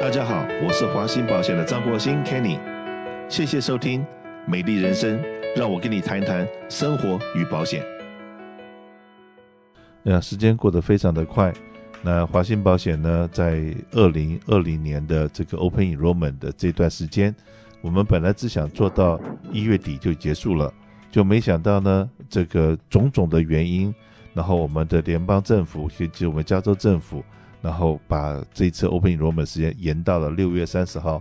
大家好，我是华兴保险的张国兴 Kenny，谢谢收听美丽人生，让我跟你谈一谈生活与保险。那时间过得非常的快，那华兴保险呢，在二零二零年的这个 Open Enrollment 的这段时间，我们本来只想做到一月底就结束了，就没想到呢，这个种种的原因，然后我们的联邦政府以及我们加州政府。然后把这次 Open Enrollment 时间延到了六月三十号，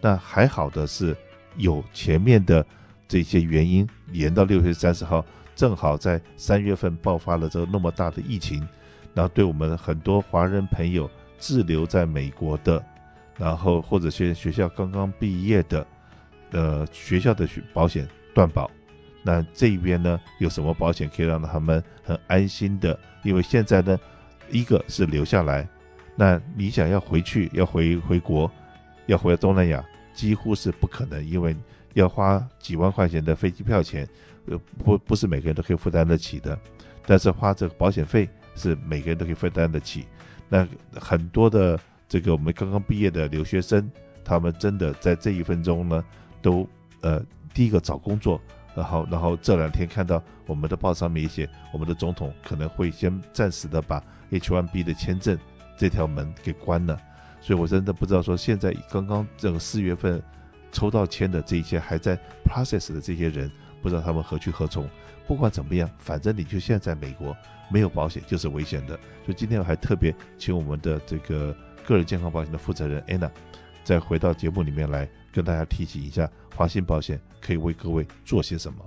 那还好的是有前面的这些原因延到六月三十号，正好在三月份爆发了这个那么大的疫情，然后对我们很多华人朋友滞留在美国的，然后或者是学校刚刚毕业的，呃学校的学保险断保，那这边呢有什么保险可以让他们很安心的？因为现在呢，一个是留下来。那你想要回去，要回回国，要回东南亚，几乎是不可能，因为要花几万块钱的飞机票钱，呃，不不是每个人都可以负担得起的。但是花这个保险费是每个人都可以负担得起。那很多的这个我们刚刚毕业的留学生，他们真的在这一分钟呢，都呃第一个找工作，然后然后这两天看到我们的报上面写，我们的总统可能会先暂时的把 H1B 的签证。这条门给关了，所以我真的不知道说现在刚刚这个四月份抽到签的这些还在 process 的这些人，不知道他们何去何从。不管怎么样，反正你就现在在美国没有保险就是危险的。所以今天我还特别请我们的这个个人健康保险的负责人 Anna 再回到节目里面来跟大家提醒一下，华信保险可以为各位做些什么。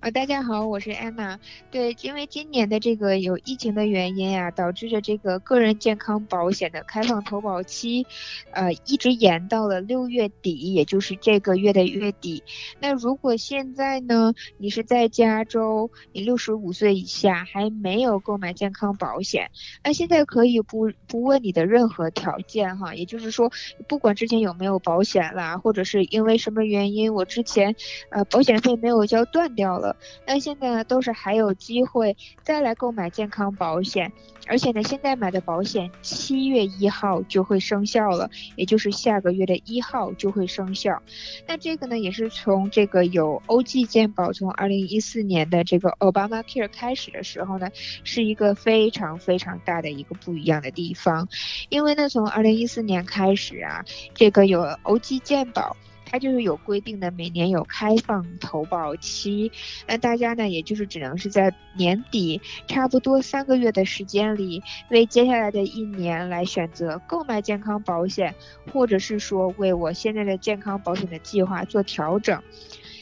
啊，大家好，我是安娜。对，因为今年的这个有疫情的原因啊，导致着这个个人健康保险的开放投保期，呃，一直延到了六月底，也就是这个月的月底。那如果现在呢，你是在加州，你六十五岁以下还没有购买健康保险，那现在可以不不问你的任何条件哈，也就是说，不管之前有没有保险啦，或者是因为什么原因，我之前呃保险费没有交断掉。到了，那现在呢都是还有机会再来购买健康保险，而且呢现在买的保险七月一号就会生效了，也就是下个月的一号就会生效。那这个呢也是从这个有欧记健保从二零一四年的这个 Obamacare 开始的时候呢，是一个非常非常大的一个不一样的地方，因为呢从二零一四年开始啊，这个有欧记健保。它就是有规定的，每年有开放投保期，那大家呢，也就是只能是在年底差不多三个月的时间里，为接下来的一年来选择购买健康保险，或者是说为我现在的健康保险的计划做调整。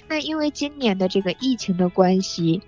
那因为今年的这个疫情的关系。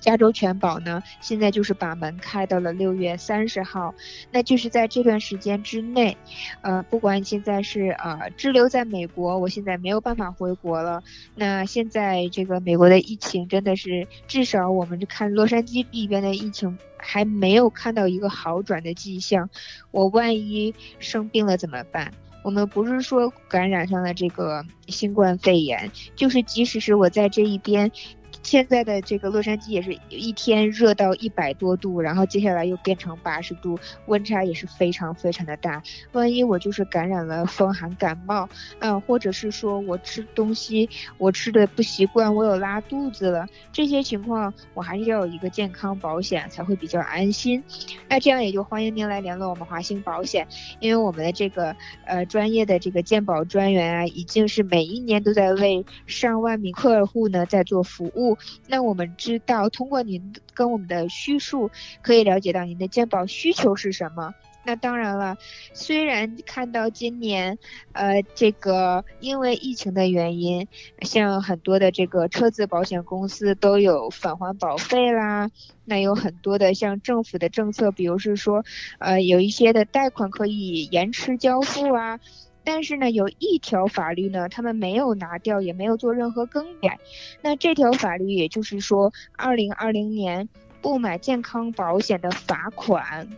加州全保呢，现在就是把门开到了六月三十号，那就是在这段时间之内，呃，不管现在是呃滞留在美国，我现在没有办法回国了。那现在这个美国的疫情真的是，至少我们就看洛杉矶里边的疫情还没有看到一个好转的迹象。我万一生病了怎么办？我们不是说感染上了这个新冠肺炎，就是即使是我在这一边。现在的这个洛杉矶也是一天热到一百多度，然后接下来又变成八十度，温差也是非常非常的大。万一我就是感染了风寒感冒，嗯，或者是说我吃东西我吃的不习惯，我有拉肚子了，这些情况我还是要有一个健康保险才会比较安心。那这样也就欢迎您来联络我们华兴保险，因为我们的这个呃专业的这个健保专员啊，已经是每一年都在为上万名客户呢在做服务。那我们知道，通过您跟我们的叙述，可以了解到您的鉴保需求是什么。那当然了，虽然看到今年，呃，这个因为疫情的原因，像很多的这个车子保险公司都有返还保费啦，那有很多的像政府的政策，比如是说，呃，有一些的贷款可以延迟交付啊。但是呢，有一条法律呢，他们没有拿掉，也没有做任何更改。那这条法律也就是说，二零二零年不买健康保险的罚款，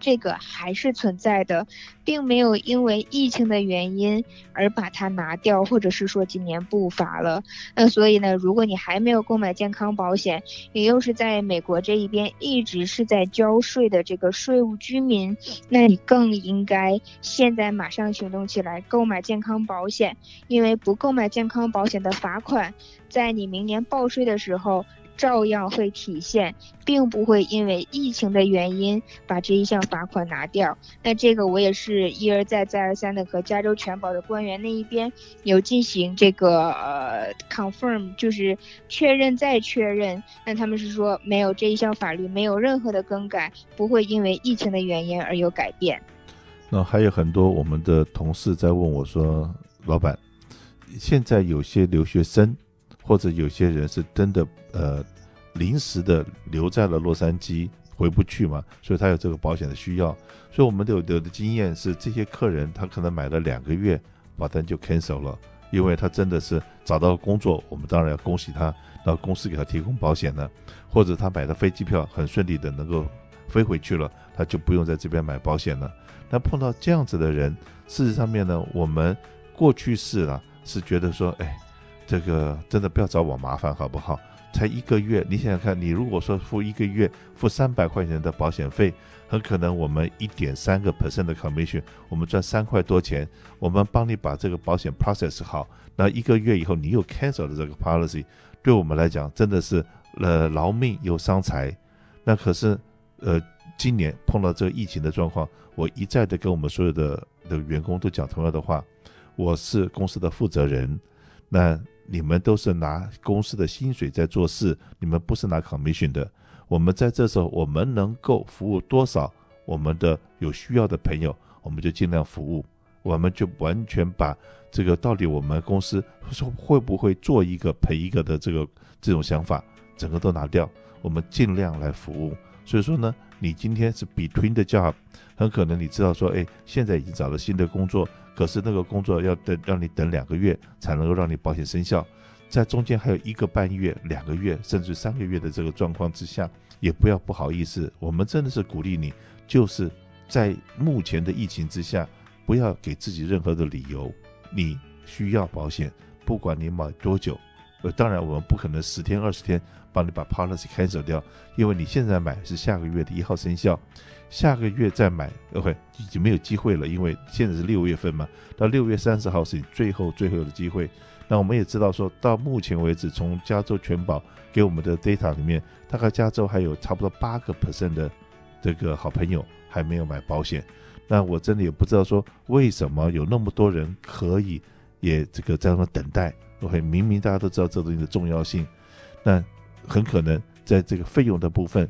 这个还是存在的，并没有因为疫情的原因而把它拿掉，或者是说今年不发了。那所以呢，如果你还没有购买健康保险，你又是在美国这一边一直是在交税的这个税务居民，那你更应该现在马上行动起来购买健康保险，因为不购买健康保险的罚款，在你明年报税的时候。照样会体现，并不会因为疫情的原因把这一项罚款拿掉。那这个我也是一而再再而三的和加州全保的官员那一边有进行这个呃 confirm，就是确认再确认。那他们是说没有这一项法律没有任何的更改，不会因为疫情的原因而有改变。那还有很多我们的同事在问我说，老板，现在有些留学生。或者有些人是真的，呃，临时的留在了洛杉矶，回不去嘛，所以他有这个保险的需要。所以我们都有的经验是，这些客人他可能买了两个月，保单就 cancel 了，因为他真的是找到工作，我们当然要恭喜他，那公司给他提供保险呢。或者他买的飞机票很顺利的能够飞回去了，他就不用在这边买保险了。那碰到这样子的人，事实上面呢，我们过去式啊是觉得说，哎。这个真的不要找我麻烦好不好？才一个月，你想想看，你如果说付一个月付三百块钱的保险费，很可能我们一点三个 percent 的 commission，我们赚三块多钱，我们帮你把这个保险 process 好，那一个月以后你又 cancel 了这个 policy，对我们来讲真的是呃劳命又伤财。那可是呃今年碰到这个疫情的状况，我一再的跟我们所有的的员工都讲同样的话，我是公司的负责人，那。你们都是拿公司的薪水在做事，你们不是拿 commission 的。我们在这时候，我们能够服务多少我们的有需要的朋友，我们就尽量服务。我们就完全把这个到底我们公司说会不会做一个赔一个的这个这种想法，整个都拿掉。我们尽量来服务。所以说呢，你今天是 between the job，很可能你知道说，哎，现在已经找了新的工作。可是那个工作要等，让你等两个月才能够让你保险生效，在中间还有一个半月、两个月甚至三个月的这个状况之下，也不要不好意思，我们真的是鼓励你，就是在目前的疫情之下，不要给自己任何的理由，你需要保险，不管你买多久，呃，当然我们不可能十天二十天帮你把 policy cancel 掉，因为你现在买是下个月的一号生效。下个月再买，OK，已经没有机会了，因为现在是六月份嘛，到六月三十号是你最后最后的机会。那我们也知道说，到目前为止，从加州全保给我们的 data 里面，大概加州还有差不多八个 percent 的这个好朋友还没有买保险。那我真的也不知道说，为什么有那么多人可以也这个在那等待，OK，明明大家都知道这东西的重要性，那很可能在这个费用的部分。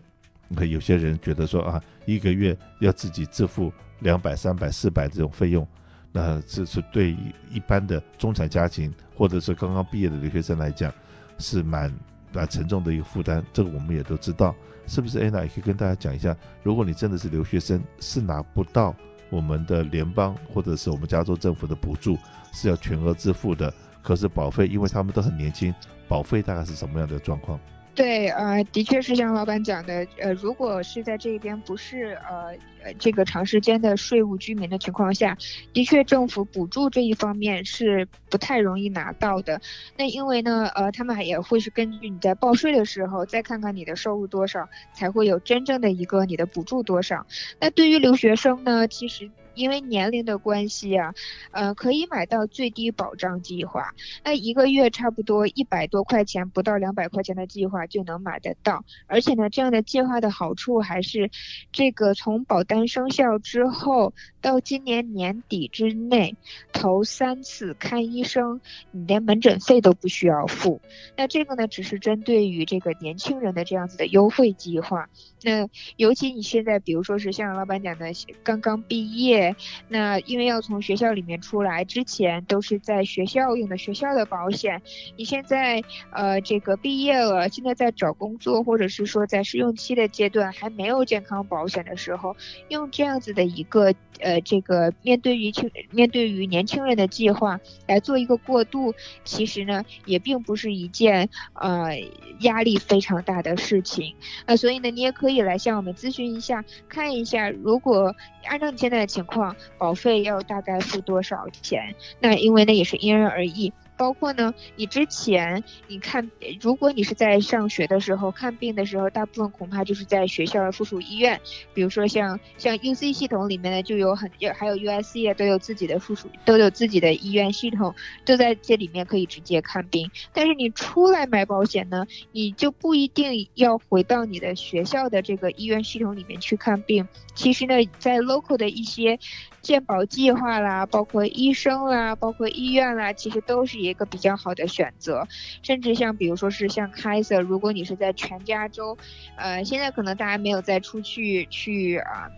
有些人觉得说啊，一个月要自己支付两百、三百、四百这种费用，那这是对一般的中产家庭或者是刚刚毕业的留学生来讲，是蛮蛮沉重的一个负担。这个我们也都知道，是不是？Anna 也可以跟大家讲一下，如果你真的是留学生，是拿不到我们的联邦或者是我们加州政府的补助，是要全额支付的。可是保费，因为他们都很年轻，保费大概是什么样的状况？对，呃，的确是像老板讲的，呃，如果是在这边不是呃呃这个长时间的税务居民的情况下，的确政府补助这一方面是不太容易拿到的。那因为呢，呃，他们也会是根据你在报税的时候再看看你的收入多少，才会有真正的一个你的补助多少。那对于留学生呢，其实。因为年龄的关系啊，呃，可以买到最低保障计划，那一个月差不多一百多块钱，不到两百块钱的计划就能买得到。而且呢，这样的计划的好处还是，这个从保单生效之后到今年年底之内，头三次看医生，你连门诊费都不需要付。那这个呢，只是针对于这个年轻人的这样子的优惠计划。那尤其你现在，比如说是像老板讲的，刚刚毕业。那因为要从学校里面出来，之前都是在学校用的学校的保险。你现在呃这个毕业了，现在在找工作，或者是说在试用期的阶段还没有健康保险的时候，用这样子的一个呃这个面对于青面对于年轻人的计划来做一个过渡，其实呢也并不是一件呃压力非常大的事情。呃，所以呢你也可以来向我们咨询一下，看一下如果按照你现在的情况，保费要大概付多少钱？那因为那也是因人而异。包括呢，你之前你看，如果你是在上学的时候看病的时候，大部分恐怕就是在学校的附属医院，比如说像像 UC 系统里面呢，就有很还有 USC 啊，都有自己的附属，都有自己的医院系统，都在这里面可以直接看病。但是你出来买保险呢，你就不一定要回到你的学校的这个医院系统里面去看病。其实呢，在 local 的一些健保计划啦，包括医生啦，包括医院啦，其实都是一个比较好的选择。甚至像比如说是像 Kaiser，如果你是在全加州，呃，现在可能大家没有再出去去啊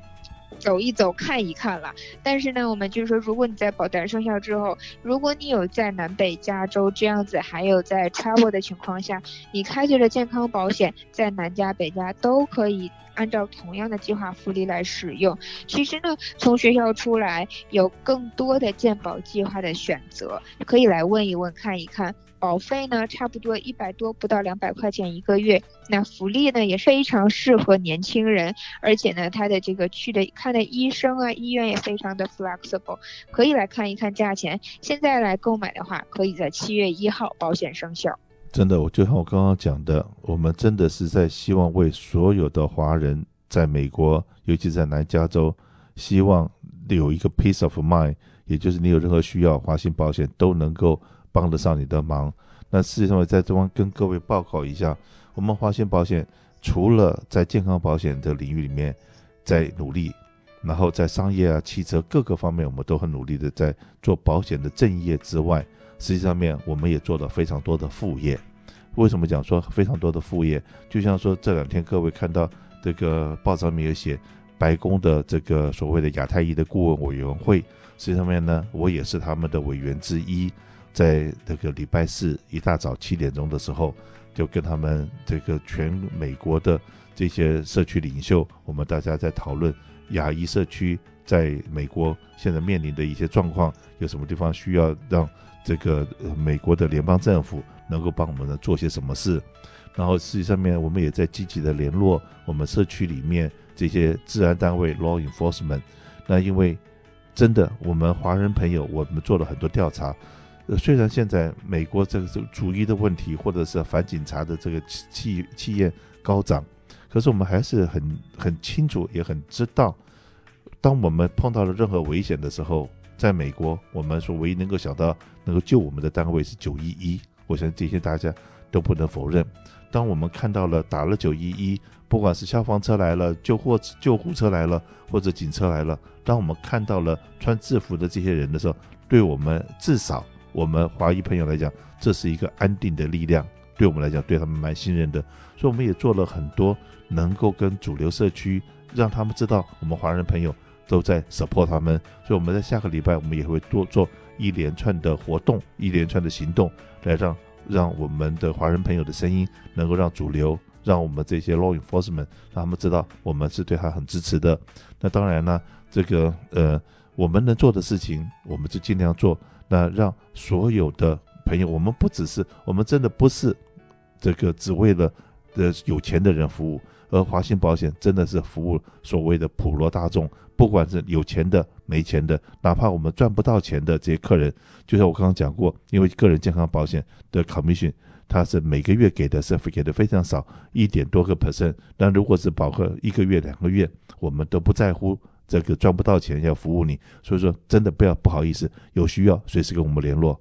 走一走看一看了。但是呢，我们就是说，如果你在保单生效之后，如果你有在南北加州这样子，还有在 travel 的情况下，你开具的健康保险在南加北加都可以。按照同样的计划福利来使用，其实呢，从学校出来有更多的健保计划的选择，可以来问一问看一看。保费呢，差不多一百多，不到两百块钱一个月。那福利呢，也非常适合年轻人，而且呢，他的这个去的看的医生啊，医院也非常的 flexible，可以来看一看价钱。现在来购买的话，可以在七月一号保险生效。真的，我就像我刚刚讲的，我们真的是在希望为所有的华人在美国，尤其在南加州，希望有一个 peace of mind，也就是你有任何需要，华信保险都能够帮得上你的忙。那事实上，我在这方跟各位报告一下，我们华信保险除了在健康保险的领域里面在努力，然后在商业啊、汽车各个方面，我们都很努力的在做保险的正业之外。实际上面，我们也做了非常多的副业。为什么讲说非常多的副业？就像说这两天各位看到这个报上面有写，白宫的这个所谓的亚太裔的顾问委员会，实际上面呢，我也是他们的委员之一。在这个礼拜四一大早七点钟的时候，就跟他们这个全美国的这些社区领袖，我们大家在讨论亚裔社区在美国现在面临的一些状况，有什么地方需要让。这个美国的联邦政府能够帮我们呢做些什么事？然后实际上面我们也在积极的联络我们社区里面这些治安单位 （law enforcement）。那因为真的我们华人朋友，我们做了很多调查。呃，虽然现在美国这个是族裔的问题，或者是反警察的这个气气焰高涨，可是我们还是很很清楚，也很知道，当我们碰到了任何危险的时候。在美国，我们说唯一能够想到能够救我们的单位是九一一，我相信这些大家都不能否认。当我们看到了打了九一一，不管是消防车来了、救护救护车来了或者警车来了，当我们看到了穿制服的这些人的时候，对我们至少我们华裔朋友来讲，这是一个安定的力量。对我们来讲，对他们蛮信任的，所以我们也做了很多能够跟主流社区让他们知道我们华人朋友。都在 support 他们，所以我们在下个礼拜，我们也会多做一连串的活动，一连串的行动，来让让我们的华人朋友的声音能够让主流，让我们这些 law enforcement 让他们知道我们是对他很支持的。那当然呢，这个呃，我们能做的事情，我们就尽量做。那让所有的朋友，我们不只是，我们真的不是这个只为了的有钱的人服务。而华信保险真的是服务所谓的普罗大众，不管是有钱的、没钱的，哪怕我们赚不到钱的这些客人，就像我刚刚讲过，因为个人健康保险的 commission，它是每个月给的是给的非常少，一点多个 percent。但如果是保个一个月、两个月，我们都不在乎这个赚不到钱要服务你。所以说，真的不要不好意思，有需要随时跟我们联络。